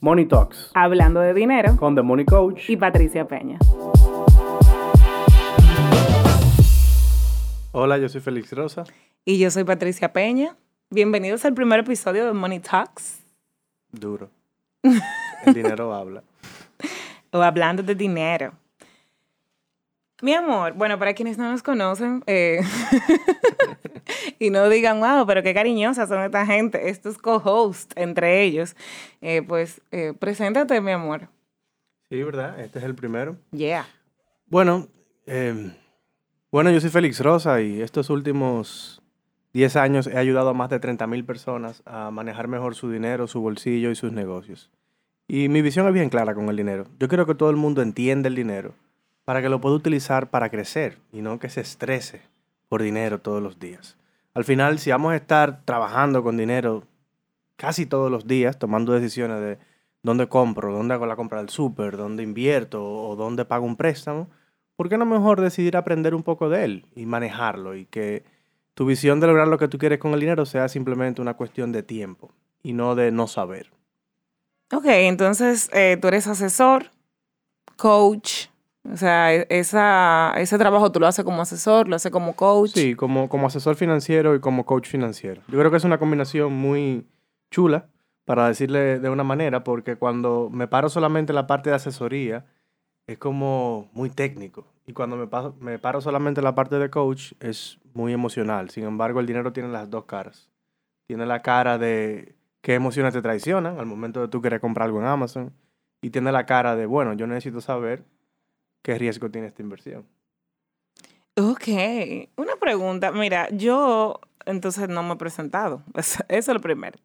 Money Talks Hablando de dinero con The Money Coach. y Patricia Peña. Hola, yo soy Félix Rosa. Y yo soy Patricia Peña. Bienvenidos al primer episodio de Money Talks. Duro. El dinero habla. O hablando de dinero. Mi amor, bueno, para quienes no nos conocen eh, y no digan, wow, pero qué cariñosas son esta gente, estos co-hosts entre ellos, eh, pues eh, preséntate, mi amor. Sí, ¿verdad? Este es el primero. Yeah. Bueno, eh, bueno, yo soy Félix Rosa y estos últimos 10 años he ayudado a más de 30 mil personas a manejar mejor su dinero, su bolsillo y sus negocios. Y mi visión es bien clara con el dinero. Yo quiero que todo el mundo entienda el dinero para que lo pueda utilizar para crecer y no que se estrese por dinero todos los días. Al final, si vamos a estar trabajando con dinero casi todos los días, tomando decisiones de dónde compro, dónde hago la compra del súper, dónde invierto o dónde pago un préstamo, ¿por qué no mejor decidir aprender un poco de él y manejarlo y que tu visión de lograr lo que tú quieres con el dinero sea simplemente una cuestión de tiempo y no de no saber? Ok, entonces eh, tú eres asesor, coach, o sea, e- esa, ese trabajo tú lo haces como asesor, lo haces como coach. Sí, como, como asesor financiero y como coach financiero. Yo creo que es una combinación muy chula, para decirle de una manera, porque cuando me paro solamente en la parte de asesoría, es como muy técnico. Y cuando me, paso- me paro solamente en la parte de coach, es muy emocional. Sin embargo, el dinero tiene las dos caras. Tiene la cara de qué emociones te traicionan al momento de tú querer comprar algo en Amazon. Y tiene la cara de, bueno, yo necesito saber qué riesgo tiene esta inversión. Ok, una pregunta. Mira, yo entonces no me he presentado. Eso es lo primero.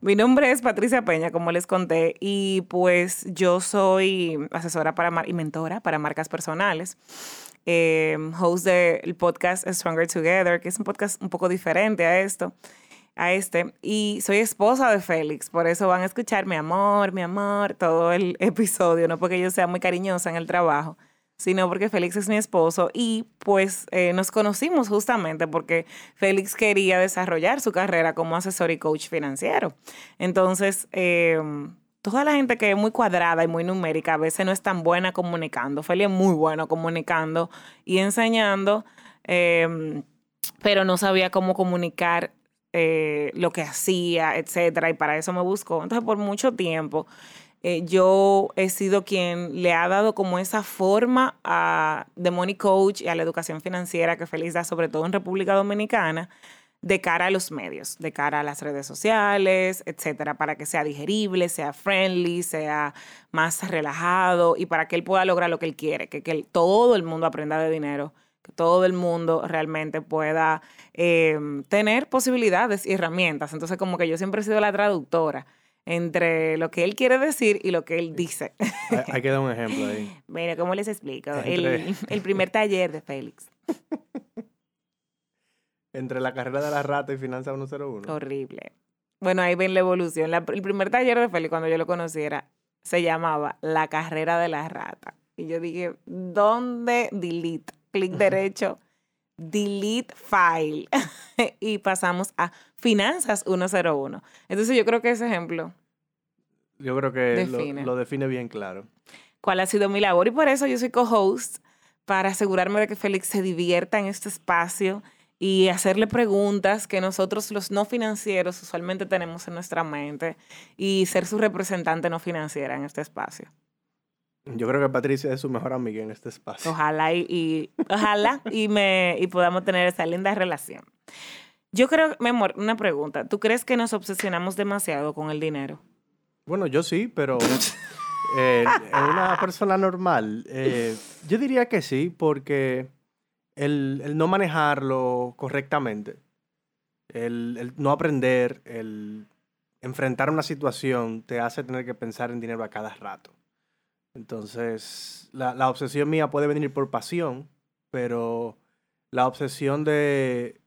Mi nombre es Patricia Peña, como les conté, y pues yo soy asesora para y mentora para marcas personales. eh, host del podcast Stronger Together, que es un podcast un poco diferente a esto, a este. Y soy esposa de Félix, por eso van a escuchar mi amor, mi amor, todo el episodio, no porque yo sea muy cariñosa en el trabajo, sino porque Félix es mi esposo y pues eh, nos conocimos justamente porque Félix quería desarrollar su carrera como asesor y coach financiero. Entonces, eh, toda la gente que es muy cuadrada y muy numérica a veces no es tan buena comunicando. Félix es muy bueno comunicando y enseñando, eh, pero no sabía cómo comunicar eh, lo que hacía, etcétera, y para eso me buscó. Entonces, por mucho tiempo, eh, yo he sido quien le ha dado como esa forma a The Money Coach y a la educación financiera que Félix da, sobre todo en República Dominicana, de cara a los medios, de cara a las redes sociales, etcétera, para que sea digerible, sea friendly, sea más relajado y para que él pueda lograr lo que él quiere, que, que todo el mundo aprenda de dinero, que todo el mundo realmente pueda eh, tener posibilidades y herramientas. Entonces, como que yo siempre he sido la traductora entre lo que él quiere decir y lo que él dice. Hay, hay que dar un ejemplo ahí. Mira, ¿cómo les explico? Entre- El, el primer taller de Félix. Entre la carrera de la rata y Finanza 101. Horrible. Bueno, ahí ven la evolución. La- el primer taller de Félix, cuando yo lo conociera, se llamaba La carrera de la rata. Y yo dije, ¿dónde delete? Clic derecho, delete file. y pasamos a Finanzas 101. Entonces yo creo que ese ejemplo, Yo creo que lo- Define. Lo, define bien claro. cuál ha sido mi labor. Y por eso yo soy co-host, para asegurarme de que Félix se divierta en este espacio y hacerle preguntas que nosotros los no financieros usualmente tenemos en nuestra mente y ser su representante no financiera en este espacio. Yo creo que Patricia es su mejor amiga en este espacio. Ojalá y, y- ojalá y me y podamos tener esa linda relación. Yo creo, mi amor, una pregunta. ¿Tú crees que nos obsesionamos demasiado con el dinero? Bueno, yo sí, pero eh, en una persona normal, eh, yo diría que sí, porque el, el no manejarlo correctamente, el, el no aprender, el enfrentar una situación, te hace tener que pensar en dinero a cada rato. Entonces, la, la obsesión mía puede venir por pasión, pero la obsesión de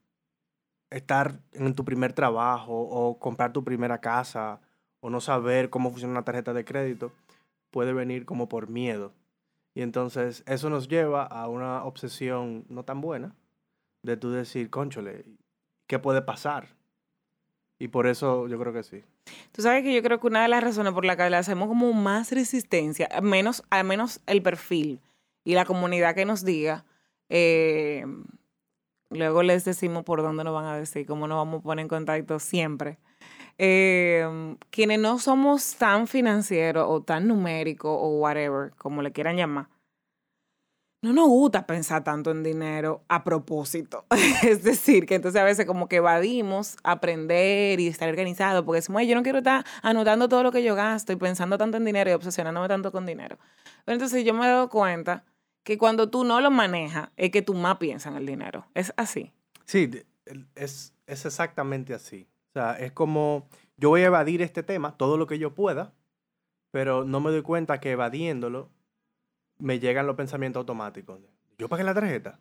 estar en tu primer trabajo o comprar tu primera casa o no saber cómo funciona una tarjeta de crédito puede venir como por miedo. Y entonces eso nos lleva a una obsesión no tan buena de tú decir, conchole, ¿qué puede pasar? Y por eso yo creo que sí. Tú sabes que yo creo que una de las razones por las que le hacemos como más resistencia, menos, al menos el perfil y la comunidad que nos diga, eh, luego les decimos por dónde nos van a decir, cómo nos vamos a poner en contacto siempre. Eh, quienes no somos tan financieros o tan numéricos o whatever, como le quieran llamar, no nos gusta pensar tanto en dinero a propósito. es decir, que entonces a veces como que evadimos aprender y estar organizado, porque decimos, yo no quiero estar anotando todo lo que yo gasto y pensando tanto en dinero y obsesionándome tanto con dinero. Pero entonces yo me he dado cuenta que cuando tú no lo manejas, es que tú más piensas en el dinero. Es así. Sí, es, es exactamente así. O sea, es como yo voy a evadir este tema todo lo que yo pueda, pero no me doy cuenta que evadiéndolo me llegan los pensamientos automáticos. Yo pagué la tarjeta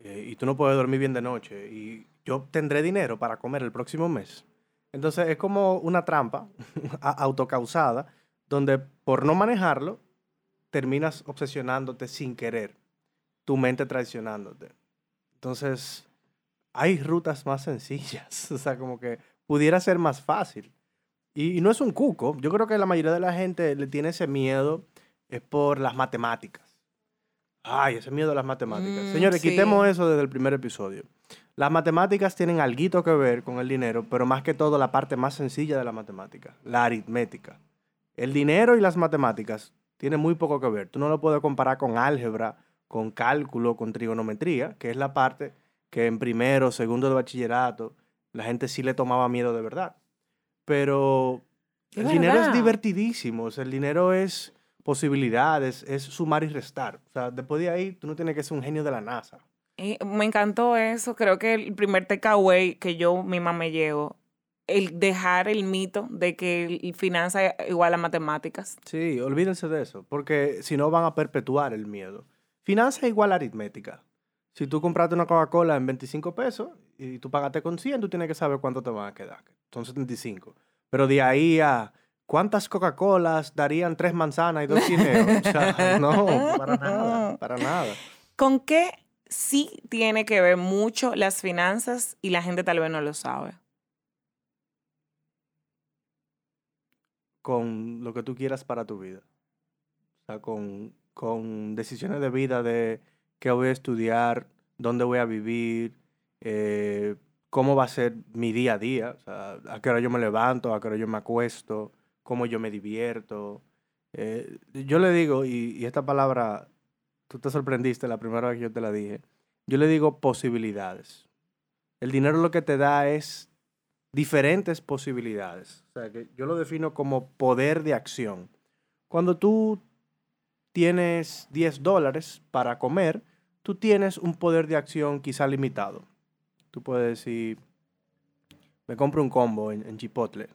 eh, y tú no puedes dormir bien de noche y yo tendré dinero para comer el próximo mes. Entonces es como una trampa autocausada donde por no manejarlo terminas obsesionándote sin querer, tu mente traicionándote. Entonces hay rutas más sencillas, o sea, como que pudiera ser más fácil. Y, y no es un cuco, yo creo que la mayoría de la gente le tiene ese miedo es por las matemáticas. Ay, ese miedo a las matemáticas. Mm, Señores, quitemos eso desde el primer episodio. Las matemáticas tienen algo que ver con el dinero, pero más que todo la parte más sencilla de la matemática, la aritmética. El dinero y las matemáticas tienen muy poco que ver. Tú no lo puedes comparar con álgebra, con cálculo, con trigonometría, que es la parte que en primero, segundo de bachillerato, la gente sí le tomaba miedo de verdad. Pero el dinero es divertidísimo. el dinero es posibilidades, es sumar y restar. O sea, después de ahí, tú no tienes que ser un genio de la NASA. Me encantó eso. Creo que el primer takeaway que yo misma me llevo, el dejar el mito de que finanza igual a matemáticas. Sí, olvídense de eso, porque si no van a perpetuar el miedo. Finanza igual a aritmética. Si tú compraste una Coca-Cola en 25 pesos y tú pagaste con 100, tú tienes que saber cuánto te van a quedar. Son 75. Pero de ahí a ¿Cuántas Coca-Colas darían tres manzanas y dos? O sea, no, para nada, para nada. ¿Con qué sí tiene que ver mucho las finanzas y la gente tal vez no lo sabe? Con lo que tú quieras para tu vida. O sea, con, con decisiones de vida de qué voy a estudiar, dónde voy a vivir, eh, cómo va a ser mi día a día, o sea, a qué hora yo me levanto, a qué hora yo me acuesto, cómo yo me divierto. Eh, yo le digo, y, esta palabra, tú te sorprendiste la primera vez que yo te la dije, yo le digo posibilidades. El dinero lo que te da es diferentes posibilidades. O sea, que yo lo defino como poder de acción. Cuando tú tienes 10 dólares para comer, tú tienes un poder de acción quizá limitado. Tú puedes decir, me compro un combo en, en Chipotle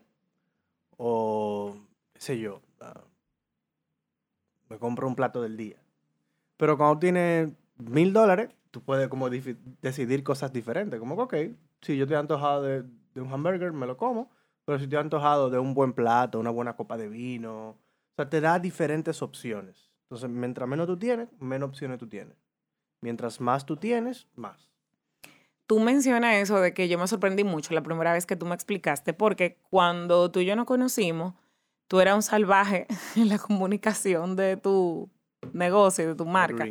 o, qué sé yo, ah, me compro un plato del día. Pero cuando tienes mil dólares, tú puedes como decidir cosas diferentes. Como que, ok, si yo estoy antojado de, un hamburger, me lo como. Pero si estoy antojado de un buen plato, una buena copa de vino, o sea, te da diferentes opciones. Entonces, mientras menos tú tienes, menos opciones tú tienes. Mientras más tú tienes, más tú mencionas eso de que yo me sorprendí mucho la primera vez que tú me explicaste, porque cuando tú y yo nos conocimos, tú eras un salvaje en la comunicación de tu negocio, de tu marca.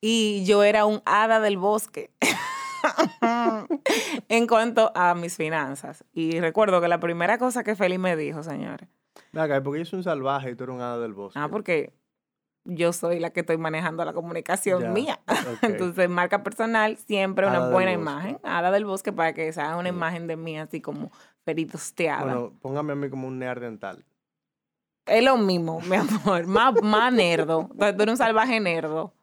Y yo era un hada del bosque en cuanto a mis finanzas. Y recuerdo que la primera cosa que Feli me dijo, señores. porque yo soy un salvaje y tú eres un hada del bosque. Ah, porque yo soy la que estoy manejando la comunicación mía. Entonces, marca personal, siempre una buena imagen. Hada del bosque para que se haga una imagen de mí así como feritosteada. Bueno, póngame a mí como un neardental. Es lo mismo, mi amor. más, más nerdo. Tú eres un salvaje nerdo.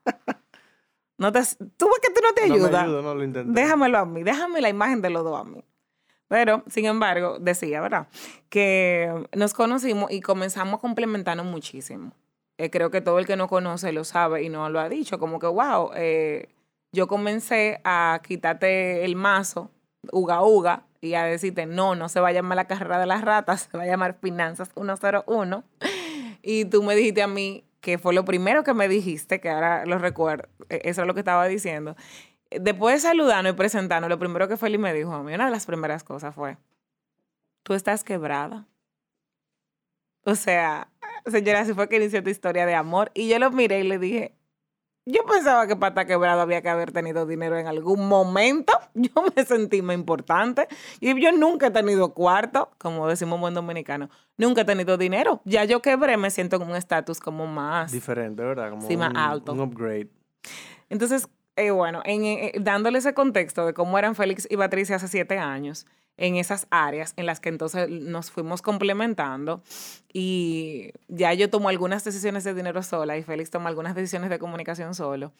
No te, tú ves que tú no te ayudas. No me ayudo, no lo intenté. Déjamelo a mí. Déjame la imagen de los dos a mí. Pero, sin embargo, decía, ¿verdad? Que nos conocimos y comenzamos a complementarnos muchísimo. Eh, creo que todo el que no conoce lo sabe y no lo ha dicho, como que, wow, eh, yo comencé a quitarte el mazo, uga uga, y a decirte, no, no se va a llamar la carrera de las ratas, se va a llamar Finanzas 101. Y tú me dijiste a mí, que fue lo primero que me dijiste, que ahora lo recuerdo, e, eso es lo que estaba diciendo. Después de saludarnos y presentarnos, lo primero que Feli me dijo a mí, una de las primeras cosas fue, tú estás quebrada. O sea, señora, así fue que inició tu historia de amor. Y yo lo miré y le dije, yo pensaba que para estar quebrado había que haber tenido dinero en algún momento. Yo me sentí más importante. Y yo nunca he tenido cuarto, como decimos buen dominicano. Nunca he tenido dinero. Ya yo quebré, me siento en un estatus como más... Diferente, ¿verdad? Como Sí, más un, alto. Un upgrade. Entonces, eh, bueno, en, eh, dándole ese contexto de cómo eran Félix y Patricia hace siete años, en esas áreas en las que entonces nos fuimos complementando y ya yo tomo algunas decisiones de dinero sola y Félix toma algunas decisiones de comunicación solo.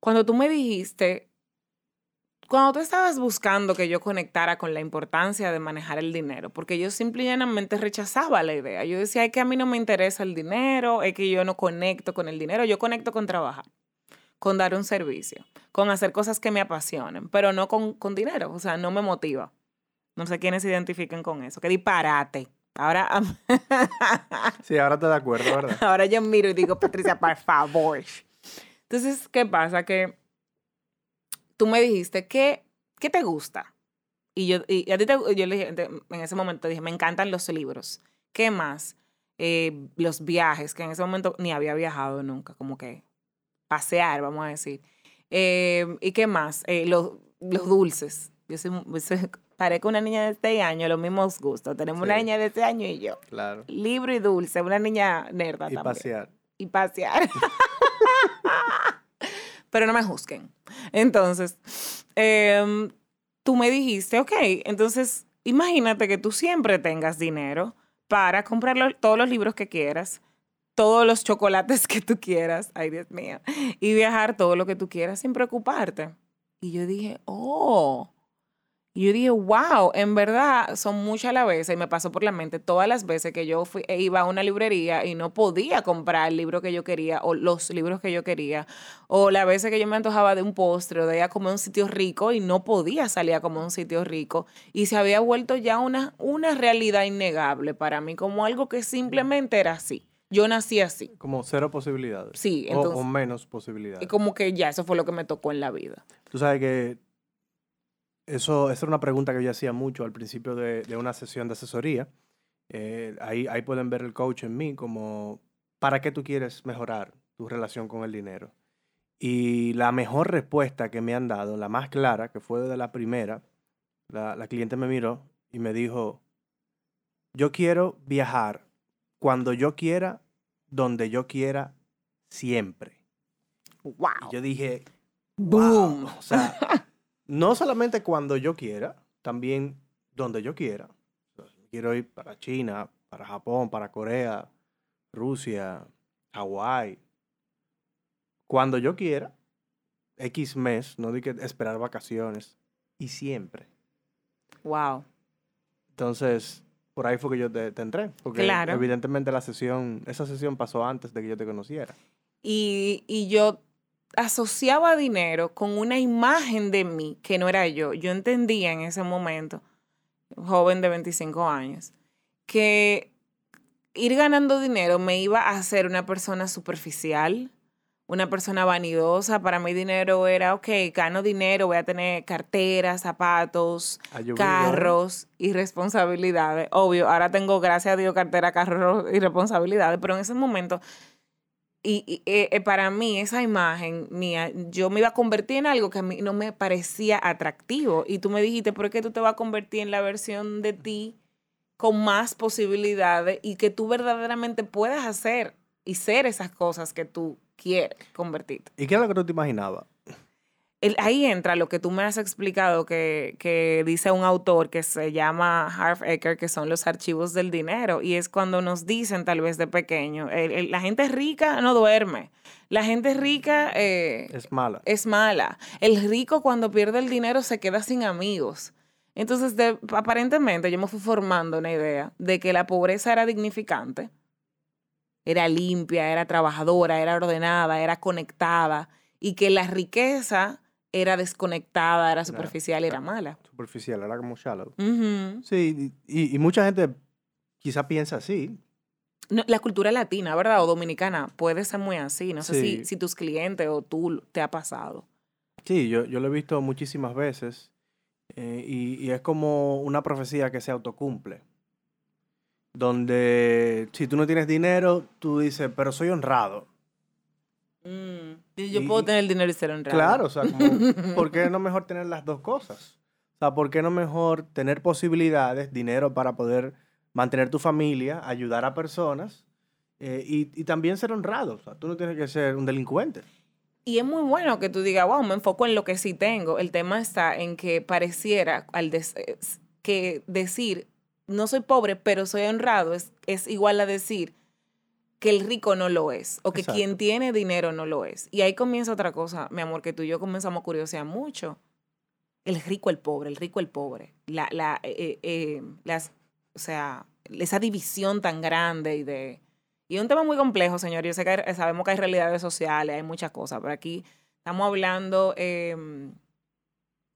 Cuando tú me dijiste, cuando tú estabas buscando que yo conectara con la importancia de manejar el dinero, porque yo simple y llanamente rechazaba la idea. Yo decía, es que a mí no me interesa el dinero, es que yo no conecto con el dinero, yo conecto con trabajar con dar un servicio, con hacer cosas que me apasionen, pero no con, con dinero, o sea, no me motiva. No sé quiénes se identifiquen con eso. Qué disparate. Ahora, Sí, ahora te de acuerdo, ¿verdad? ahora yo miro y digo, Patricia, por favor. Entonces, ¿qué pasa? Que tú me dijiste, ¿qué, qué te gusta? Y yo, y a ti te, yo le dije, en ese momento dije, me encantan los libros. ¿Qué más? Eh, los viajes, que en ese momento ni había viajado nunca, como que pasear, vamos a decir. Eh, ¿Y qué más? Eh, los, los dulces. Yo soy, soy- parezco una niña de este año, los mismos gustos. Tenemos una niña de este año y yo. Claro. Libro y dulce, una niña nerda Y también. pasear. Y pasear. Pero no me juzguen. Entonces, em, tú me dijiste, ok, entonces imagínate que tú siempre tengas dinero para comprar todos los libros que quieras, todos los chocolates que tú quieras, ay Dios mío, y viajar todo lo que tú quieras sin preocuparte. Y yo dije, oh. Y yo dije, wow, en verdad son muchas las veces, y me pasó por la mente todas las veces que yo fui, e iba a una librería y no podía comprar el libro que yo quería o los libros que yo quería, o las veces que yo me antojaba de un postre o de ir a comer un sitio rico y no podía salir a comer un sitio rico, y se había vuelto ya una, una realidad innegable para mí, como algo que simplemente era así. Yo nací así. Como cero posibilidades. Sí, O- entonces- o, menos posibilidades. Y como que ya, eso fue lo que me tocó en la vida. Tú sabes que eso, esa era una pregunta que yo hacía mucho al principio de, de una sesión de asesoría. Eh, ahí, ahí pueden ver el coach en mí como, ¿para qué tú quieres mejorar tu relación con el dinero? Y la mejor respuesta que me han dado, la más clara, que fue de la primera, la, la cliente me miró y me dijo, yo quiero viajar cuando yo quiera, donde yo quiera, siempre. ¡Wow! Y yo dije, ¡Boom! Wow. O sea, no solamente cuando yo quiera, también donde yo quiera. Quiero ir para China, para Japón, para Corea, Rusia, Hawái. Cuando yo quiera, X mes, no di que esperar vacaciones. Y siempre. ¡Wow! Entonces, por ahí fue que yo te, te entré. Porque Claro. evidentemente la sesión, esa sesión pasó antes de que yo te conociera. Y, y yo asociaba dinero con una imagen de mí que no era yo. Yo entendía en ese momento, joven de 25 años, que ir ganando dinero me iba a hacer una persona superficial, una persona vanidosa. Para mí dinero era, ok, gano dinero, voy a tener carteras, zapatos, carros y responsabilidades. Obvio, ahora tengo, gracias a Dios, cartera, carros y responsabilidades, pero en ese momento, y, y, eh, eh, para mí, esa imagen mía, yo me iba a convertir en algo que a mí no me parecía atractivo. Y tú me dijiste, ¿por qué tú te vas a convertir en la versión de ti con más posibilidades y que tú verdaderamente puedas hacer y ser esas cosas que tú quieres convertirte? ¿Y qué es lo que tú te imaginabas? Ahí entra lo que tú me has explicado que, que dice un autor que se llama Harv Eker, que son los archivos del dinero. Y es cuando nos dicen, tal vez de pequeño, el- el- la gente rica no duerme. La gente rica eh, Es mala. es mala. El rico cuando pierde el dinero se queda sin amigos. Entonces, de- aparentemente yo me fui formando una idea de que la pobreza era dignificante, era limpia, era trabajadora, era ordenada, era conectada y que la riqueza era desconectada, era superficial y era mala. Superficial, era como shallow. Ujú. Sí, y, y mucha gente quizá piensa así. No, la cultura latina, ¿verdad? O dominicana puede ser muy así. No sé si, Sí. si tus clientes o tú te ha pasado. Sí, yo, yo lo he visto muchísimas veces Eh, y, y es como una profecía que se autocumple. Donde si tú no tienes dinero, tú dices, pero soy honrado. Mm, y Yo Y- puedo tener el dinero y ser honrado. Claro, o sea, como, ¿por qué no mejor tener las dos cosas? O sea, ¿por qué no mejor tener posibilidades, dinero para poder mantener tu familia, ayudar a personas eh, y, y también ser honrado? O sea, tú no tienes que ser un delincuente. Y es muy bueno que tú digas, wow, me enfoco en lo que sí tengo. El tema está en que pareciera al des- es- que decir, no soy pobre, pero soy honrado, es, es igual a decir que el rico no lo es, o que Exacto. quien tiene dinero no lo es. Y ahí comienza otra cosa, mi amor, que tú y yo comenzamos a curiosear mucho. El rico, el pobre, el rico, el pobre. La, la, eh, eh, las, o sea, esa división tan grande y de... Y es un tema muy complejo, señor. Yo sé que hay- sabemos que hay realidades sociales, hay muchas cosas, pero aquí estamos hablando em,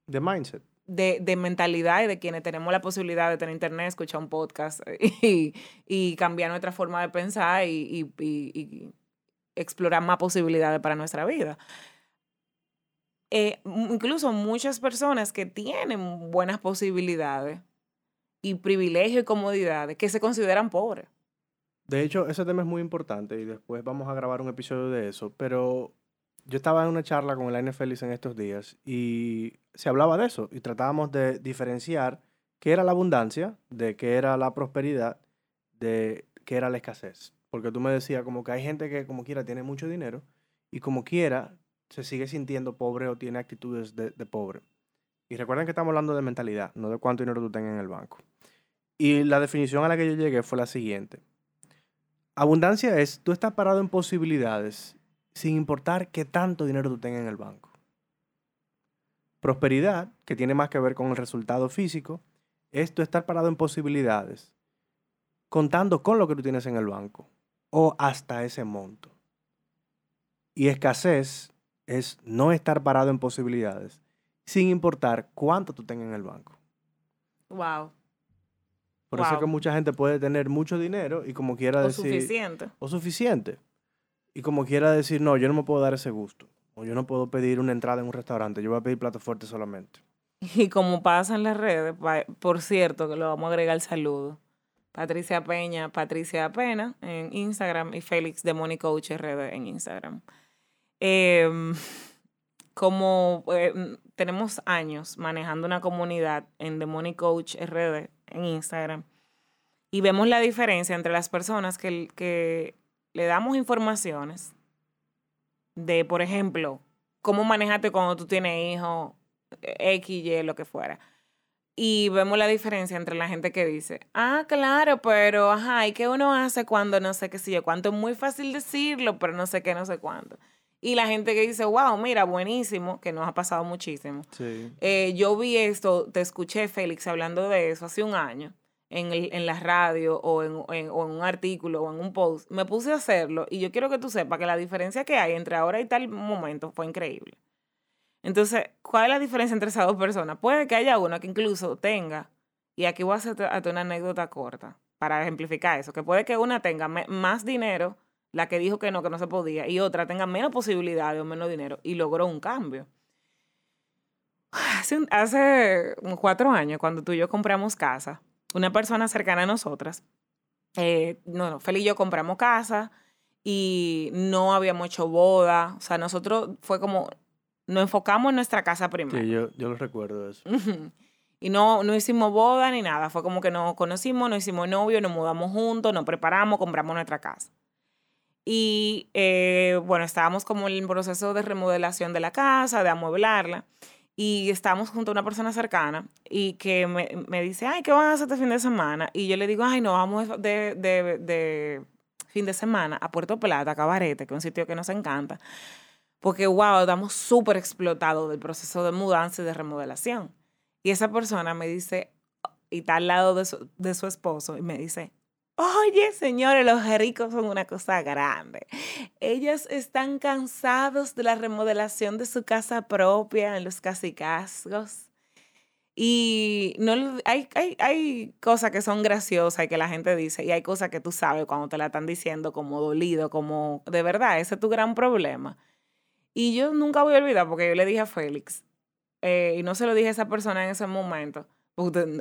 De mindset. De, de mentalidad y de quienes tenemos la posibilidad de tener internet, escuchar un podcast y, y cambiar nuestra forma de pensar y, y- y- explorar más posibilidades para nuestra vida. Eh, incluso muchas personas que tienen buenas posibilidades y privilegios y comodidades que se consideran pobres. De hecho, ese tema es muy importante y después vamos a grabar un episodio de eso, pero yo estaba en una charla con el Félix en estos días y se hablaba de eso y tratábamos de diferenciar qué era la abundancia, de qué era la prosperidad, de qué era la escasez. Porque tú me decías como que hay gente que como quiera tiene mucho dinero y como quiera se sigue sintiendo pobre o tiene actitudes de, de pobre. Y recuerden que estamos hablando de mentalidad, no de cuánto dinero tú tengas en el banco. Y la definición a la que yo llegué fue la siguiente. Abundancia es, tú estás parado en posibilidades sin importar qué tanto dinero tú tengas en el banco. Prosperidad, que tiene más que ver con el resultado físico, es estar parado en posibilidades contando con lo que tú tienes en el banco o hasta ese monto. Y escasez es no estar parado en posibilidades sin importar cuánto tú tengas en el banco. Wow. Por eso es que mucha gente puede tener mucho dinero y como quiera O decir... suficiente. o suficiente. Y como quiera decir, no, yo no me puedo dar ese gusto. O yo no puedo pedir una entrada en un restaurante. Yo voy a pedir plato fuerte solamente. Y como pasa en las redes, por cierto, que lo vamos a agregar el saludo. Patricia Peña, Patricia Pena en Instagram y Félix de Money Coach RD en Instagram. Em, como eh, tenemos años manejando una comunidad en The Money Coach RD en Instagram y vemos la diferencia entre las personas que, que le damos informaciones de, por ejemplo, cómo manejarte cuando tú tienes hijos, X, Y, lo que fuera. Y vemos la diferencia entre la gente que dice, ah, claro, pero, ajá, ¿y qué uno hace cuando no sé qué sé yo? Cuánto es muy fácil decirlo, pero no sé qué, no sé cuánto. Y la gente que dice, wow, mira, buenísimo, que nos ha pasado muchísimo. Sí. Eh, yo vi esto, te escuché, Félix, hablando de eso hace un año en, el- en la radio o en, en- o en un artículo o en un post. Me puse a hacerlo y yo quiero que tú sepas que la diferencia que hay entre ahora y tal momento fue increíble. Entonces, ¿cuál es la diferencia entre esas dos personas? Puede que haya una que incluso tenga, y aquí voy a hacer hasta una anécdota corta para ejemplificar eso, que puede que una tenga más dinero, la que dijo que no, que no se podía, y otra tenga menos posibilidades o menos dinero, y logró un cambio. Hace, hace cuatro años, cuando tú y yo compramos casa, una persona cercana a nosotras, eh, no, y yo compramos casa y no habíamos hecho boda. O sea, nosotros fue como, nos enfocamos en nuestra casa primero. Sí, yo, yo lo recuerdo eso. Y no, no hicimos boda ni nada. Fue como que nos conocimos, nos hicimos novio, nos mudamos juntos, nos preparamos, compramos nuestra casa. Y eh, bueno, estábamos como en el proceso de remodelación de la casa, de amueblarla. Y estábamos junto a una persona cercana y que me, me dice, ay, ¿qué van a hacer este fin de semana? Y yo le digo, ay, no, vamos de, de, de fin de semana a Puerto Plata, a Cabarete, que es un sitio que nos encanta. Porque, wow, estamos súper explotados del proceso de mudanza y de remodelación. Y esa persona me dice, y está al lado de su, de su esposo, y me dice, oye, señores, los ricos son una cosa grande. Ellos están cansados de la remodelación de su casa propia en los casicasgos. Y no, hay, hay, hay cosas que son graciosas y que la gente dice, y hay cosas que tú sabes cuando te la están diciendo como dolido, como de verdad, ese es tu gran problema. Y yo nunca voy a olvidar porque yo le dije a Félix, eh, y no se lo dije a esa persona en ese momento,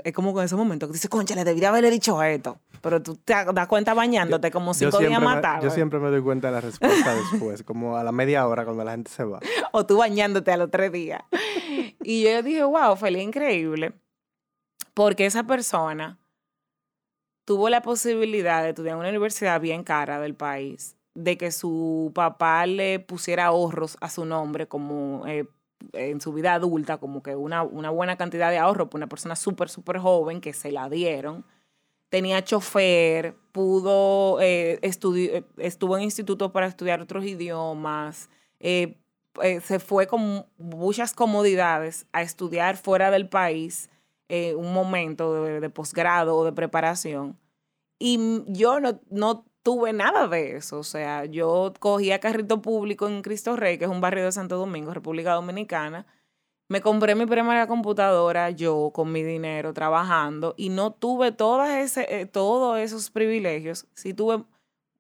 es como en ese momento que dice, concha, le debería haberle dicho esto. Pero tú te das cuenta bañándote como cinco días matado. Yo siempre me doy cuenta de la respuesta después, como a la media hora cuando la gente se va. o tú bañándote a los tres días. y yo dije, wow, fue increíble. Porque esa persona tuvo la posibilidad de estudiar en una universidad bien cara del país, de que su papá le pusiera ahorros a su nombre como eh, en su vida adulta, como que una, una buena cantidad de ahorro una persona súper, súper joven que se la dieron. Tenía chofer, pudo, eh, eh estuvo en instituto para estudiar otros idiomas, eh, eh, se fue con muchas comodidades a estudiar fuera del país un momento de, de posgrado o de preparación. Y yo no, no tuve nada de eso. O sea, yo cogía carrito público en Cristo Rey, que es un barrio de Santo Domingo, República Dominicana. Me compré mi primera computadora yo con mi dinero trabajando y no tuve todas ese, eh, todos esos privilegios. Sí tuve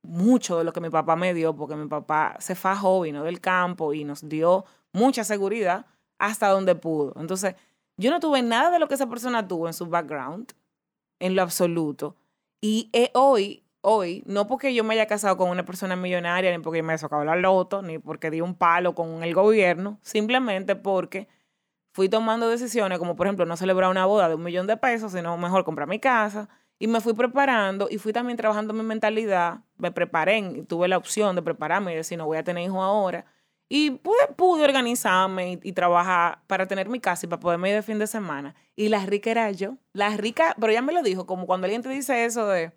mucho de lo que mi papá me dio, porque mi papá se fajó, vino del campo y nos dio mucha seguridad hasta donde pudo. Entonces, yo no tuve nada de lo que esa persona tuvo en su background, en lo absoluto. Y hoy hoy, no porque yo me haya casado con una persona millonaria, ni porque me haya sacado la loto, ni porque di un palo con el gobierno, simplemente porque fui tomando decisiones, como por ejemplo no celebrar una boda de un millón de pesos, sino mejor comprar mi casa. Y me fui preparando y fui también trabajando mi mentalidad. Me preparé, tuve la opción de prepararme y decir, no voy a tener hijos ahora. Y pude, pude organizarme y, y, trabajar para tener mi casa y para poderme ir de fin de semana. Y la rica era yo. La rica, pero ya me lo dijo, como cuando alguien te dice eso de,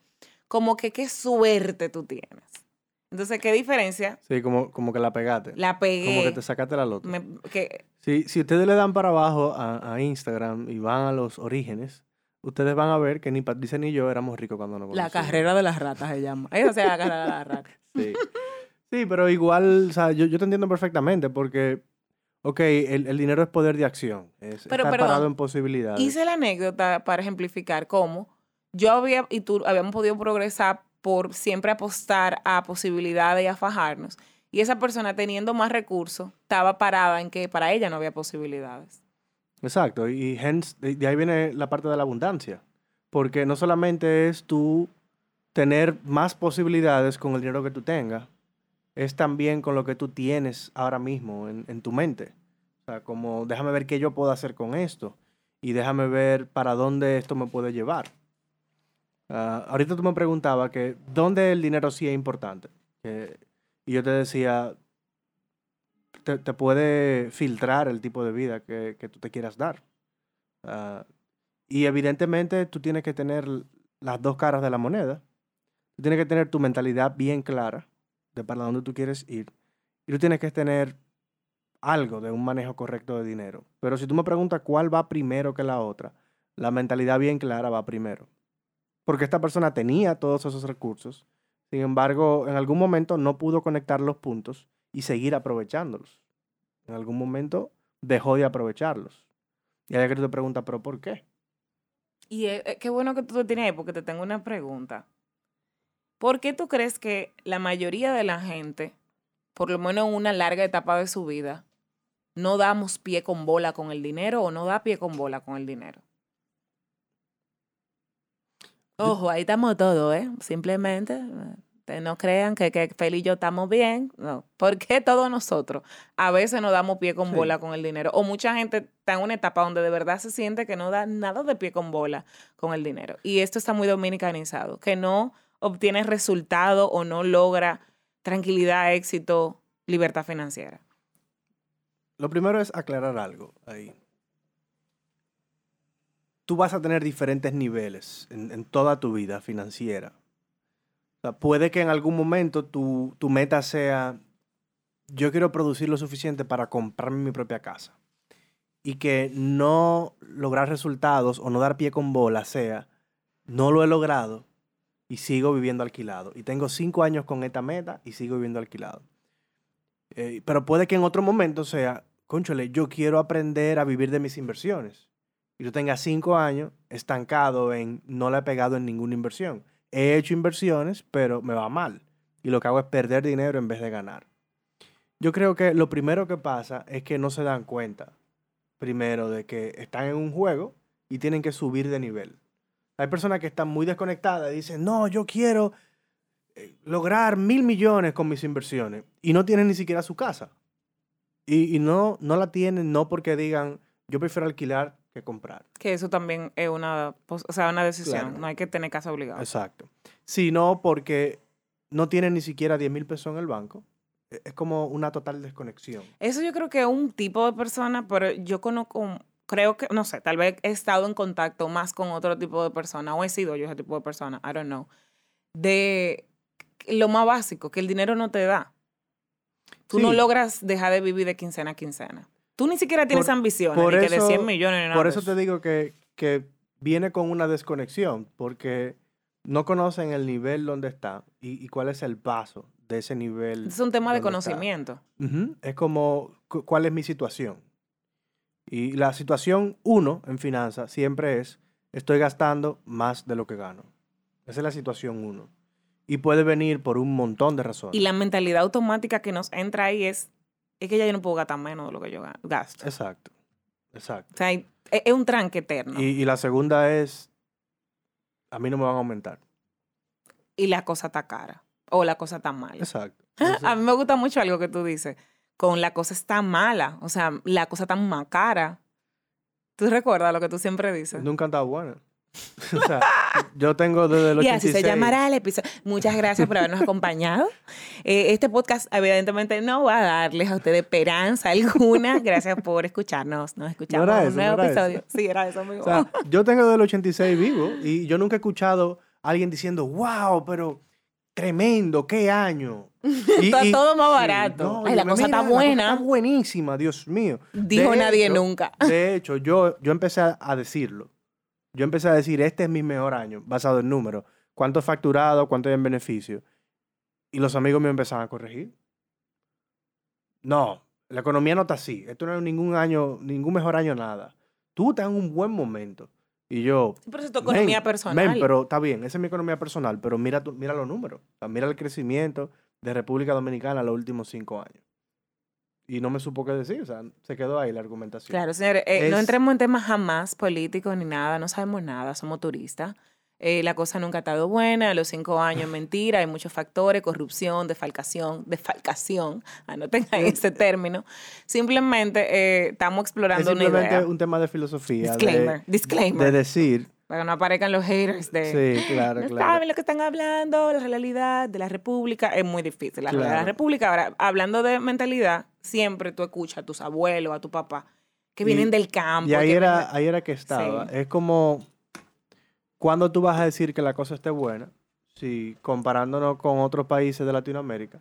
como que qué suerte tú tienes. Entonces, ¿qué diferencia? Sí, como, como que la pegaste. La pegué. Como que te sacaste la loto. Si, si ustedes le dan para abajo a, Instagram y van a los orígenes, ustedes van a ver que ni Patricia ni yo éramos ricos cuando nos conocimos. La carrera de las ratas se llama. Esa sea la carrera de las ratas. Sí. Sí, pero igual, o sea, yo, yo te entiendo perfectamente porque, ok, el, el dinero es poder de acción. Es estar parado en posibilidades. Hice la anécdota para ejemplificar cómo yo había y tú habíamos podido progresar por siempre apostar a posibilidades y a fajarnos. Y esa persona teniendo más recursos estaba parada en que para ella no había posibilidades. Exacto, y hence, de ahí viene la parte de la abundancia, porque no solamente es tú tener más posibilidades con el dinero que tú tengas, es también con lo que tú tienes ahora mismo en, en tu mente. O sea, como déjame ver qué yo puedo hacer con esto y déjame ver para dónde esto me puede llevar. Ah, ahorita tú me preguntabas que dónde el dinero sí es importante. y yo te decía, te, puede filtrar el tipo de vida que, tú te quieras dar. Ah, y evidentemente tú tienes que tener las dos caras de la moneda. Tú tienes que tener tu mentalidad bien clara de para dónde tú quieres ir. Y tú tienes que tener algo de un manejo correcto de dinero. Pero si tú me preguntas cuál va primero que la otra, la mentalidad bien clara va primero porque esta persona tenía todos esos recursos. Sin embargo, en algún momento no pudo conectar los puntos y seguir aprovechándolos. En algún momento dejó de aprovecharlos. Y hay que te pregunta, ¿pero por qué? Y eh, eh, qué bueno que tú te tienes porque te tengo una pregunta. ¿Por qué tú crees que la mayoría de la gente, por lo menos en una larga etapa de su vida, no damos pie con bola con el dinero o no da pie con bola con el dinero? Ojo, ahí estamos todos, ¿eh? Simplemente eh, no crean que, que Fel y yo estamos bien. No. ¿Por qué todos nosotros? A veces nos damos pie con bola con el dinero. O mucha gente está en una etapa donde de verdad se siente que no da nada de pie con bola con el dinero. Y esto está muy dominicanizado, que no obtiene resultado o no logra tranquilidad, éxito, libertad financiera. Lo primero es aclarar algo ahí tú vas a tener diferentes niveles en, toda tu vida financiera. puede que en algún momento tu, tu, meta sea, yo quiero producir lo suficiente para comprarme mi propia casa. Y que no lograr resultados o no dar pie con bola sea, no lo he logrado y sigo viviendo alquilado. Y tengo cinco años con esta meta y sigo viviendo alquilado. Eh, pero puede que en otro momento sea, conchole, yo quiero aprender a vivir de mis inversiones y tú tengas cinco años estancado en no le he pegado en ninguna inversión. He hecho inversiones, pero me va mal. Y lo que hago es perder dinero en vez de ganar. Yo creo que lo primero que pasa es que no se dan cuenta primero de que están en un juego y tienen que subir de nivel. Hay personas que están muy desconectadas y dicen, no, yo quiero eh, lograr mil millones con mis inversiones y no tienen ni siquiera su casa. Y, y no, no la tienen no porque digan, yo prefiero alquilar que comprar. Que eso también es una, pos- o sea, una decisión. Claro. No hay que tener casa obligada. Exacto. Sino porque no tienen ni siquiera 10 mil pesos en el banco. E- Es como una total desconexión. Eso yo creo que es un tipo de persona, pero yo conozco, creo que, no sé, tal vez he estado en contacto más con otro tipo de persona, o he sido yo ese tipo de persona, I don't know, de lo más básico, que el dinero no te da. Tú no logras dejar de vivir de quincena a quincena. Tú ni siquiera tienes Por- ambiciones, por ni que de eso- 100 millones Por eso te digo que, que viene con una desconexión, porque no conocen el nivel donde está y, y cuál es el paso de ese nivel. Es un tema de conocimiento. Es como, cu- ¿cuál es mi situación? Y la situación uno en finanzas siempre es, estoy gastando más de lo que gano. Esa es la situación uno. Y puede venir por un montón de razones. Y la mentalidad automática que nos entra ahí es, es que ya yo no puedo gastar menos de lo que yo ga- gasto. Exacto, exacto. O sea, hay- es, es un tranque eterno. Y, Y, y la segunda es, a mí no me van a aumentar. la cosa está cara. O la cosa está mala. Exacto. A mí me gusta mucho algo que tú dices. Con la cosa está mala. O sea, la cosa está más cara. ¿Tú recuerdas lo que tú siempre dices? Nunca han estado buena. o sea, yo tengo desde el Y 86. así se llamará el episodio. Muchas gracias por habernos acompañado. Eh, este podcast, evidentemente, no va a darles a ustedes esperanza alguna. Gracias por escucharnos. Nos escuchamos era en un nuevo no episodio. eso. Sí, era eso, amigo. O sea, yo tengo desde el 86 vivo y yo nunca he escuchado a alguien diciendo, wow, pero tremendo, qué año. Y- Está y- todo más barato. no, Ay, la cosa "Mira, está la cosa buena". está buenísima, Dios mío. Dijo De nadie hecho- nunca. De hecho, yo, yo empecé a, a decirlo. Yo empecé a decir, este es mi mejor año, basado en números. ¿Cuánto he facturado? ¿Cuánto hay en beneficio? Y los amigos me empezaban a corregir. No, la economía no está así. Esto no es ningún año, ningún mejor año, nada. Tú estás en un buen momento. Y yo, Pero es tu economía Men, personal. men, pero está bien, esa es mi economía personal, pero mira, tu- mira los números. O sea, mira el crecimiento de República Dominicana los últimos cinco años. Y no me supo qué decir, o sea, se quedó ahí la argumentación. Claro, señores, eh, no Es- entremos en temas jamás políticos ni nada, no sabemos nada, somos turistas. Eh, la cosa nunca ha estado buena, a los cinco años mentira, hay muchos factores, corrupción, defalcación, defalcación, anoten ahí ese término. Simplemente eh, estamos es explorando una simplemente idea. un tema de filosofía. de- Disclaimer, disclaimer. De, decir, Para que no aparezcan los haters de... sí, claro, no claro. saben lo que están hablando, la realidad de la república. Es muy difícil. La realidad de la Claro. república. Ahora, hablando de mentalidad, siempre tú escuchas a tus abuelos, a tu papá, que Y- vienen del campo. Y ahí era, vienen- ahí era que estaba. Sí. Es como, cuando tú vas a decir que la cosa esté buena? Si comparándonos con otros países de Latinoamérica,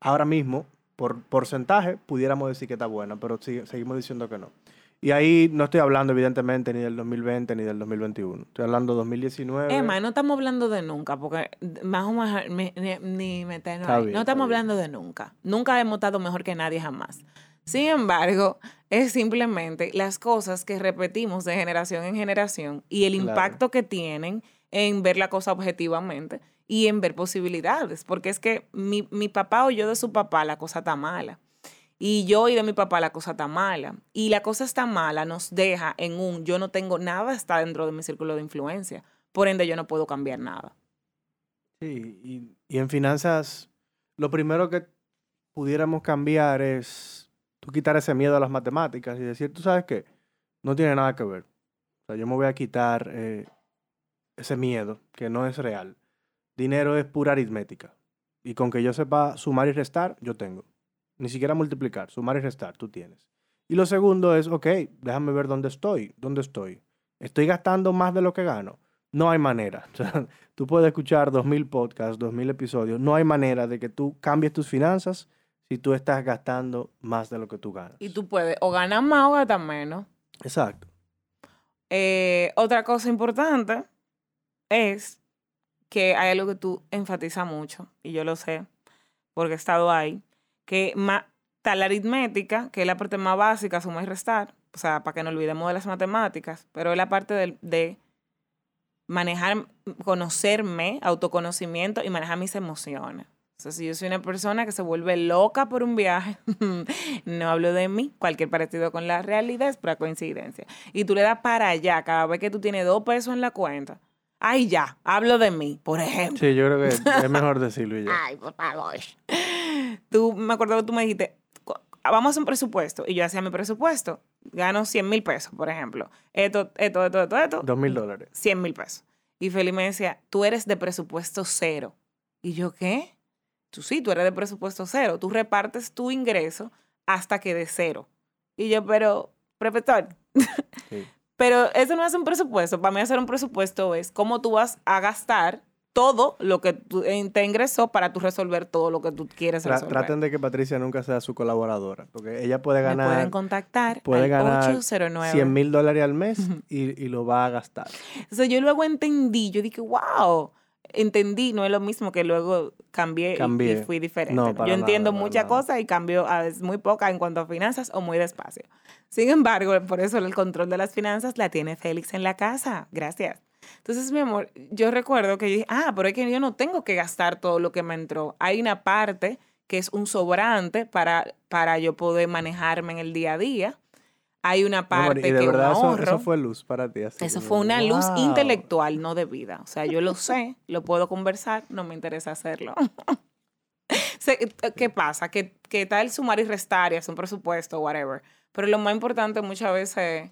ahora mismo, por porcentaje, pudiéramos decir que está buena, pero seguimos diciendo que no. Y ahí no estoy hablando, evidentemente, ni del 2020 ni del 2021. Estoy hablando 2019. Emma, no estamos hablando de nunca, porque más o menos me- ni, ni meternos Está ahí. bien, no estamos bien. hablando de nunca. Nunca hemos estado mejor que nadie jamás. Sin embargo, es simplemente las cosas que repetimos de generación en generación y el Claro. impacto que tienen en ver la cosa objetivamente y en ver posibilidades. Porque es que mi, mi papá o yo de su papá, la cosa está mala. Y yo y de mi papá la cosa está mala. Y la cosa está mala nos deja en un yo no tengo nada, está dentro de mi círculo de influencia. Por ende, yo no puedo cambiar nada. Sí, y, en finanzas, lo primero que pudiéramos cambiar es tú quitar ese miedo a las matemáticas y decir, tú sabes qué, no tiene nada que ver. O sea, yo me voy a quitar eh, ese miedo que no es real. Dinero es pura aritmética. Y con que yo sepa sumar y restar, yo tengo. Ni siquiera multiplicar, sumar y restar, tú tienes. Y lo segundo es, ok, déjame ver dónde estoy, dónde estoy. ¿Estoy gastando más de lo que gano? No hay manera. O sea, tú puedes escuchar 2.000 podcasts, 2.000 episodios. No hay manera de que tú cambies tus finanzas si tú estás gastando más de lo que tú ganas. Y tú puedes o ganar más o gastar menos. Exacto. Eh, otra cosa importante es que hay algo que tú enfatizas mucho, y yo lo sé, porque he estado ahí, que la aritmética, que es la parte más básica, sumar y restar, o sea, para que no olvidemos de las matemáticas, pero es la parte del- de manejar, conocerme, autoconocimiento y manejar mis emociones. O sea, si yo soy una persona que se vuelve loca por un viaje, no hablo de mí, cualquier parecido con la realidad es pura coincidencia. Y tú le das para allá cada vez que tú tienes dos pesos en la cuenta. Ay, ya, hablo de mí, por ejemplo. Sí, yo creo que es mejor decirlo y ya. Ay, por favor. Tú, me acuerdo que tú me dijiste, vamos a hacer un presupuesto. Y yo hacía mi presupuesto. Gano 100 mil pesos, por ejemplo. Esto, esto, esto, esto, esto. Dos mil dólares. 100 mil pesos. Y Feli me decía, tú eres de presupuesto cero. Y yo, ¿qué? Tú sí, tú eres de presupuesto cero. Tú repartes tu ingreso hasta que de cero. Y yo, pero, profesor, pero eso no es un presupuesto. Para mí hacer un presupuesto es cómo tú vas a gastar todo lo que eh, te ingresó para tú resolver todo lo que tú quieres resolver. Traten de que Patricia nunca sea su colaboradora, porque ella puede ganar... Me pueden contactar puede ganar 809. 100 mil dólares al mes y, y, lo va a gastar. Entonces yo luego entendí, yo dije, wow, entendí, no es lo mismo que luego cambié, y, fui diferente. yo entiendo muchas cosas y cambio a veces muy poca en cuanto a finanzas o muy despacio. Sin embargo, por eso el control de las finanzas la tiene Félix en la casa. Gracias. Entonces, mi amor, yo recuerdo que yo dije, ah, pero es que yo no tengo que gastar todo lo que me entró. Hay una parte que es un sobrante para, para yo poder manejarme en el día a día. Hay una parte que verdad, Eso, eso, fue luz para ti. eso fue una luz intelectual, no de vida. O sea, yo lo sé, lo puedo conversar, no me interesa hacerlo. ¿Qué pasa? Que, que tal sumar y restar y hacer un presupuesto, whatever. Pero lo más importante muchas veces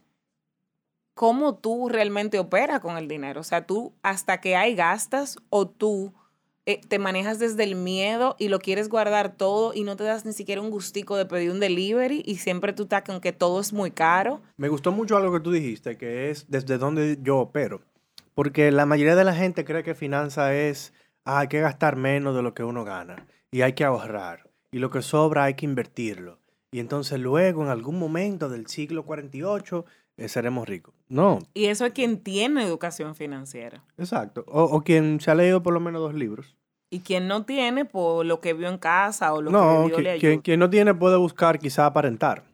cómo tú realmente operas con el dinero. O sea, tú hasta que hay gastas o tú eh, te manejas desde el miedo y lo quieres guardar todo y no te das ni siquiera un gustico de pedir un delivery y siempre tú estás con que todo es muy caro. Me gustó mucho algo que tú dijiste, que es desde donde yo opero. Porque la mayoría de la gente cree que finanza es, ah, hay que gastar menos de lo que uno gana y hay que ahorrar y lo que sobra hay que invertirlo. Y entonces luego, en algún momento del siglo 48, eh, seremos ricos. No. Y eso es quien tiene educación financiera. Exacto. O, quien se ha leído por lo menos dos libros. Y quien no tiene, por lo que vio en casa o lo que vio le quien, quien, no tiene puede buscar quizá aparentar,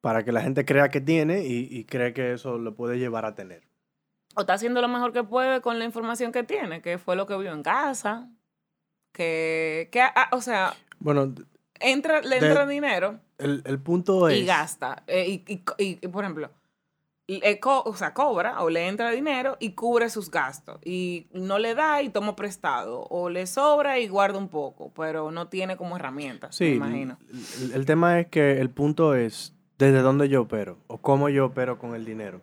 para que la gente crea que tiene y, cree que eso lo puede llevar a tener. O está haciendo lo mejor que puede con la información que tiene, que fue lo que vio en casa, que, que ah, o sea, bueno, entra, le entra dinero. El, el, punto es... Y gasta. Eh, y, y, por ejemplo, o sea, cobra o le entra dinero y cubre sus gastos. Y no le da y toma prestado. O le sobra y guarda un poco, pero no tiene como herramientas, sí, me imagino. El, tema es que el punto es desde dónde yo opero o cómo yo opero con el dinero.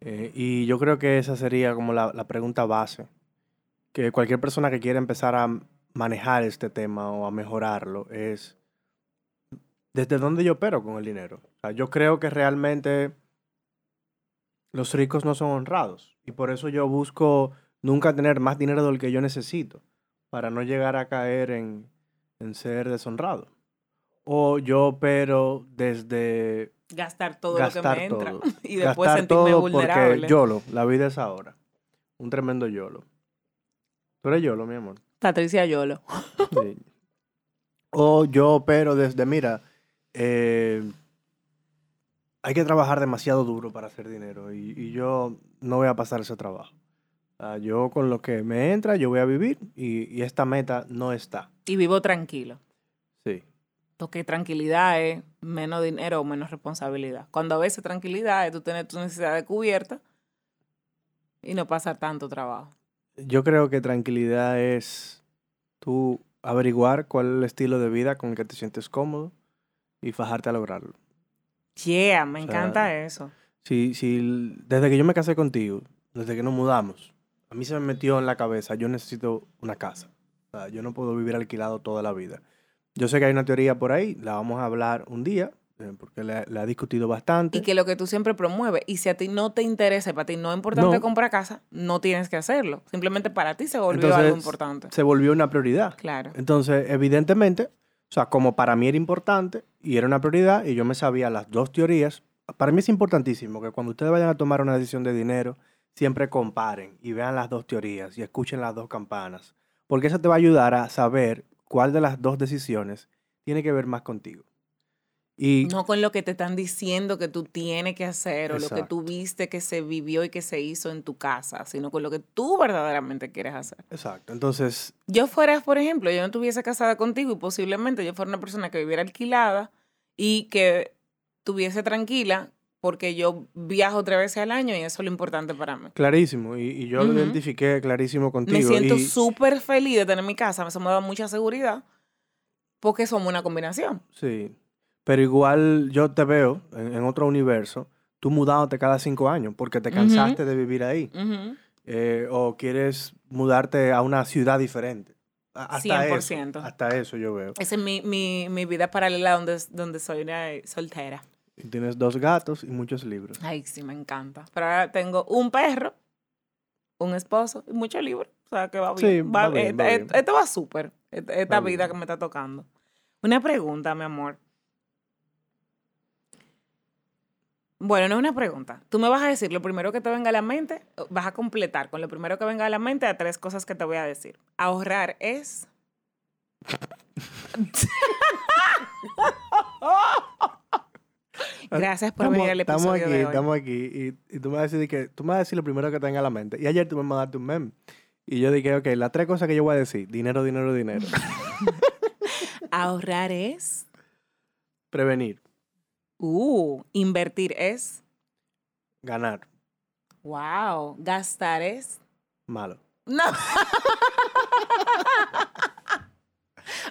Eh, y yo creo que esa sería como la, la pregunta base. Que cualquier persona que quiera empezar a manejar este tema o a mejorarlo es desde dónde yo opero con el dinero. O sea, yo creo que realmente los ricos no son honrados. Y por eso yo busco nunca tener más dinero del que yo necesito, para no llegar a caer en, ser deshonrado. O yo pero desde... Gastar todo lo que me entra y después sentirme vulnerable. Porque YOLO, la vida es ahora. Un tremendo YOLO. Tú eres YOLO, mi amor. Patricia YOLO. O yo pero desde, mira, eh, hay que trabajar demasiado duro para hacer dinero y, yo no voy a pasar ese trabajo. yo con lo que me entra, yo voy a vivir y, esta meta no está. Y vivo tranquilo. Sí. Porque tranquilidad es menos dinero o menos responsabilidad. Cuando a veces tranquilidad es tú tener tu necesidad de cubierta y no pasar tanto trabajo. Yo creo que tranquilidad es tú averiguar cuál es el estilo de vida con el que te sientes cómodo y fajarte a lograrlo. Yeah, me encanta eso. Sí, sí, desde que yo me casé contigo, desde que nos mudamos, a mí se me metió en la cabeza, yo necesito una casa. O sea, yo no puedo vivir alquilado toda la vida. Yo sé que hay una teoría por ahí, la vamos a hablar un día, eh, porque la, ha discutido bastante. Y que lo que tú siempre promueves, y si a ti no te interesa, para ti no es importante comprar casa, no tienes que hacerlo. Simplemente para ti se volvió algo importante. Se volvió una prioridad. Claro. Entonces, evidentemente, o sea, como para mí era importante y era una prioridad y yo me sabía las dos teorías, para mí es importantísimo que cuando ustedes vayan a tomar una decisión de dinero, siempre comparen y vean las dos teorías y escuchen las dos campanas, porque eso te va a ayudar a saber cuál de las dos decisiones tiene que ver más contigo. Y No con lo que te están diciendo que tú tienes que hacer o lo que tú viste que se vivió y que se hizo en tu casa, sino con lo que tú verdaderamente quieres hacer. exacto. Entonces, Yo fuera, por ejemplo, yo no estuviese casada contigo y posiblemente yo fuera una persona que viviera alquilada y que estuviese tranquila porque yo viajo tres veces al año y eso es lo importante para mí. clarísimo. Y, y yo lo identifiqué clarísimo contigo. Me siento y- súper feliz de tener mi casa, eso me da mucha seguridad porque somos una combinación. Sí. Pero igual yo te veo en, en otro universo, tú mudándote cada cinco años porque te cansaste de vivir ahí. Eh, o quieres mudarte a una ciudad diferente. Hasta 100%. Eso, hasta eso yo veo. Esa es mi, mi, mi vida paralela donde, donde soy una soltera. Y tienes dos gatos y muchos libros. Ay, sí, me encanta. Pero ahora tengo un perro, un esposo y muchos libros. O sea, que va Sí, bien. va bien, esta, va bien. esto va súper. Esta, esta Va vida bien. que me está tocando. Una pregunta, mi amor. Bueno, no es una pregunta. Tú me vas a decir lo primero que te venga a la mente, vas a completar con lo primero que venga a la mente a tres cosas que te voy a decir. Ahorrar es... Gracias por venir al estamos episodio aquí, de hoy. estamos aquí. Y, y tú me vas a decir que tú me vas a decir lo primero que tenga a la mente. Y ayer tú me mandaste un meme. Y yo dije, ok, las tres cosas que yo voy a decir: dinero, dinero, dinero. Ahorrar es... Prevenir, Uh, invertir es... ganar, Wow, gastar es... malo. No.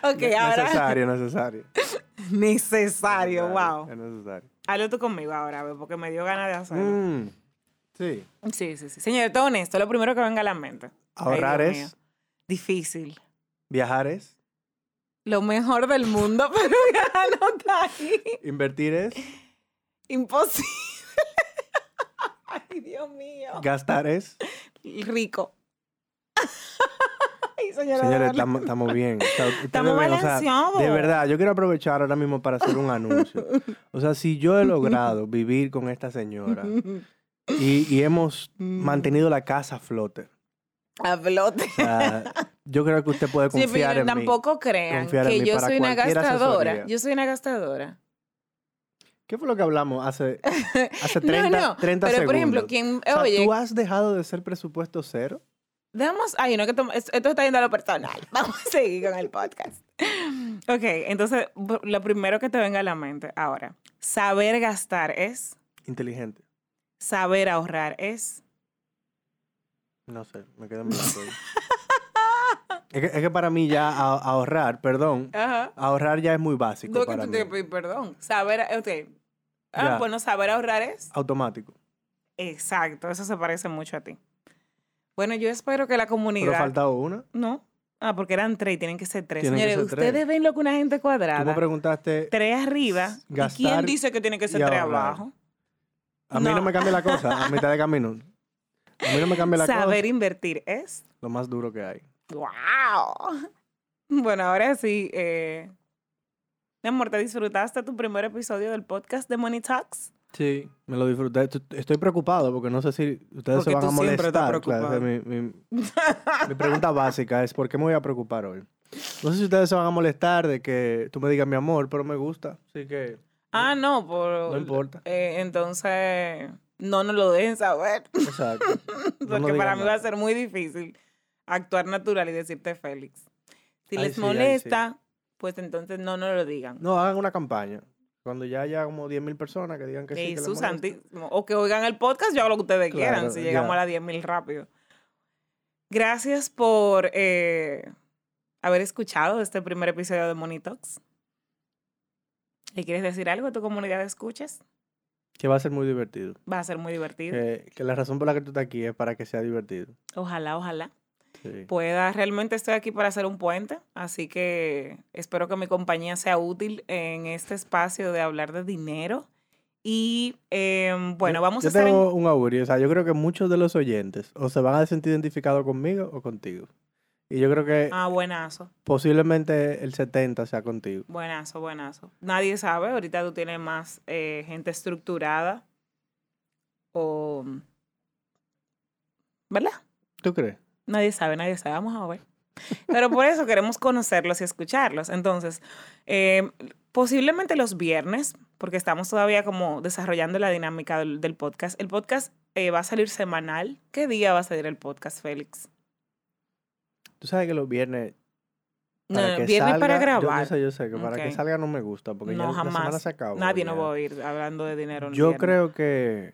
ok, ahora... Necesario, necesario. Necesario, wow. Es necesario. Hazlo tú conmigo ahora, porque me dio ganas de hacerlo. Mm, sí. Sí, sí, sí. Señor, todo honesto, lo primero que venga a la mente. Ahorrar es, mío. Difícil. viajar es, Lo mejor del mundo, pero ya no está ahí. invertir es, Imposible. Ay, Dios mío. gastar es. Rico. Ay, señora, Señores, estamos, bien. O sea, ustedes Estamos ven, o sea, de verdad, yo quiero aprovechar ahora mismo para hacer un anuncio. O sea, si yo he logrado vivir con esta señora y, y hemos mantenido la casa a flote, A flote. o sea, yo creo que usted puede Sí, confiar pero en mí. tampoco crean que yo soy una gastadora. asesoría. Yo soy una gastadora. ¿Qué fue lo que hablamos hace, hace 30, no, no. 30 pero, por ejemplo, quien, O sea, oye, ¿tú has dejado de ser presupuesto cero? Damos, ay, no, que esto está yendo a lo personal. Vamos a seguir con el podcast. Ok, entonces, lo primero que te venga a la mente ahora, saber gastar es, Inteligente. saber ahorrar es. No sé, me quedo en blanco. es, que, es que para mí ya a- ahorrar, perdón, Ajá. ahorrar ya es muy básico No que para tú mí. tienes que pedir perdón. Saber, ok. Ah, Ya. bueno, saber ahorrar es. Automático. Exacto, eso se parece mucho a ti. Bueno, yo espero que la Pero comunidad. falta una. No. Ah, porque eran tres, tienen que ser tres. Tienen que Señores, ser tres. ustedes ven lo que una gente Tú me cuadrada. preguntaste, Tres arriba. ¿Y quién Gastar dice que tiene que ser y tres abajo? a mí no No. me cambia la cosa a mitad de camino. A mí no me cambia la Saber cosa. invertir es. Lo más duro que hay. ¡Wow! Bueno, ahora sí. Eh, mi amor, ¿te disfrutaste tu primer episodio del podcast de Money Talks? Sí, me lo disfruté. Estoy preocupado porque no sé si ustedes Porque se van a molestar. Claro, mi- mi pregunta básica es ¿por qué me voy a preocupar hoy? No sé si ustedes se van a molestar de que tú me digas mi amor, pero me gusta. Así que Ah, no, por. no importa. eh, entonces, no nos lo dejen saber. Exacto. No Porque para mí va a ser muy difícil actuar natural y decirte Félix. Si Ay, les sí, ay, molesta, pues entonces no nos lo digan. No, hagan una campaña. Cuando ya haya como 10.000 personas que digan que sí. que les molesta. O que oigan el podcast, yo hago lo que ustedes quieran, si llegamos ya. a las 10.000 rápido. Gracias por eh, haber escuchado este primer episodio de Talks. ¿Le quieres decir algo a tu comunidad de escuchas? Que va a ser muy divertido. Va a ser muy divertido. Que, que la razón por la que tú estás aquí es para que sea divertido. Ojalá, ojalá. Sí. pueda. Realmente estoy aquí para hacer un puente, así que espero que mi compañía sea útil en este espacio de hablar de dinero. Y em, bueno, vamos yo a hacer... en- tengo un augurio. O sea, yo creo que muchos de los oyentes o se van a sentir identificados conmigo o contigo. Y yo creo que Ah, buenazo, posiblemente el 70 sea contigo. buenazo, buenazo. Nadie sabe, ahorita tú tienes más eh, gente estructurada o... ¿Verdad? ¿Tú crees? Nadie sabe, nadie sabe. Vamos a ver. Pero por eso queremos conocerlos y escucharlos. Entonces, eh, posiblemente los viernes, porque estamos todavía como desarrollando la dinámica del, del podcast. El podcast eh, va a salir semanal. ¿Qué día va a salir el podcast, Félix? Tú sabes que los viernes. No, para que viernes para salga- yo- grabar. Yo, sé, yo sé que para que salga no me gusta, porque ya no, la semana jamás. se acabó. Nadie ya. nos va a oír hablando de dinero. Yo viernes. creo que.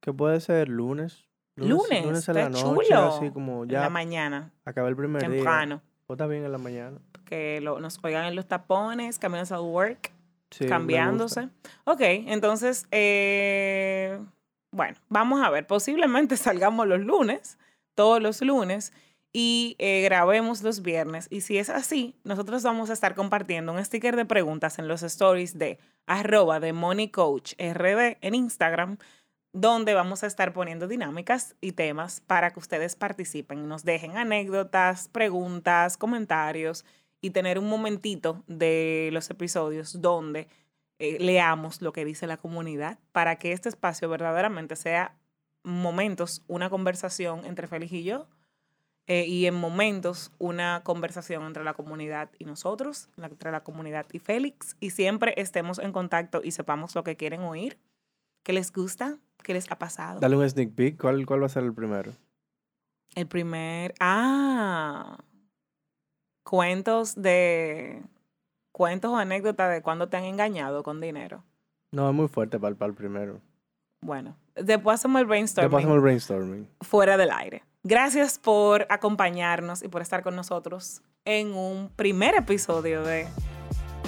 Que puede ser lunes. Lunes, Lunes en la noche, chulo. así como En la ya mañana, acabé el primer día. temprano. O bien en la mañana. Que lo- nos oigan en los tapones, caminos al work. Sí, cambiándose. Ok, entonces, eh, bueno, vamos a ver, posiblemente salgamos los lunes, todos los lunes, y eh, grabemos los viernes. Y si es así, nosotros vamos a estar compartiendo un sticker de preguntas en los stories de arroba de Money Coach RD en Instagram, donde vamos a estar poniendo dinámicas y temas para que ustedes participen, nos dejen anécdotas, preguntas, comentarios y tener un momentito de los episodios donde eh, leamos lo que dice la comunidad para que este espacio verdaderamente sea momentos una conversación entre Félix y yo eh, y en momentos una conversación entre la comunidad y nosotros, entre la comunidad y Félix y siempre estemos en contacto y sepamos lo que quieren oír, qué les gusta, qué les ha pasado. Dale un sneak peek. ¿Cuál, ¿Cuál va a ser el primero? El primer. Ah. Cuentos de. Cuentos o anécdotas de cuando te han engañado con dinero. No, es muy fuerte para, el- para el primero. Bueno, después hacemos el brainstorming Después hacemos el brainstorming. fuera del aire. Gracias por acompañarnos y por estar con nosotros en un primer episodio de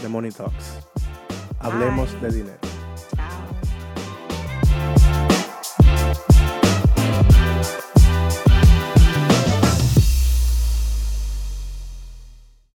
De Money Talks. Hablemos Bye. de dinero.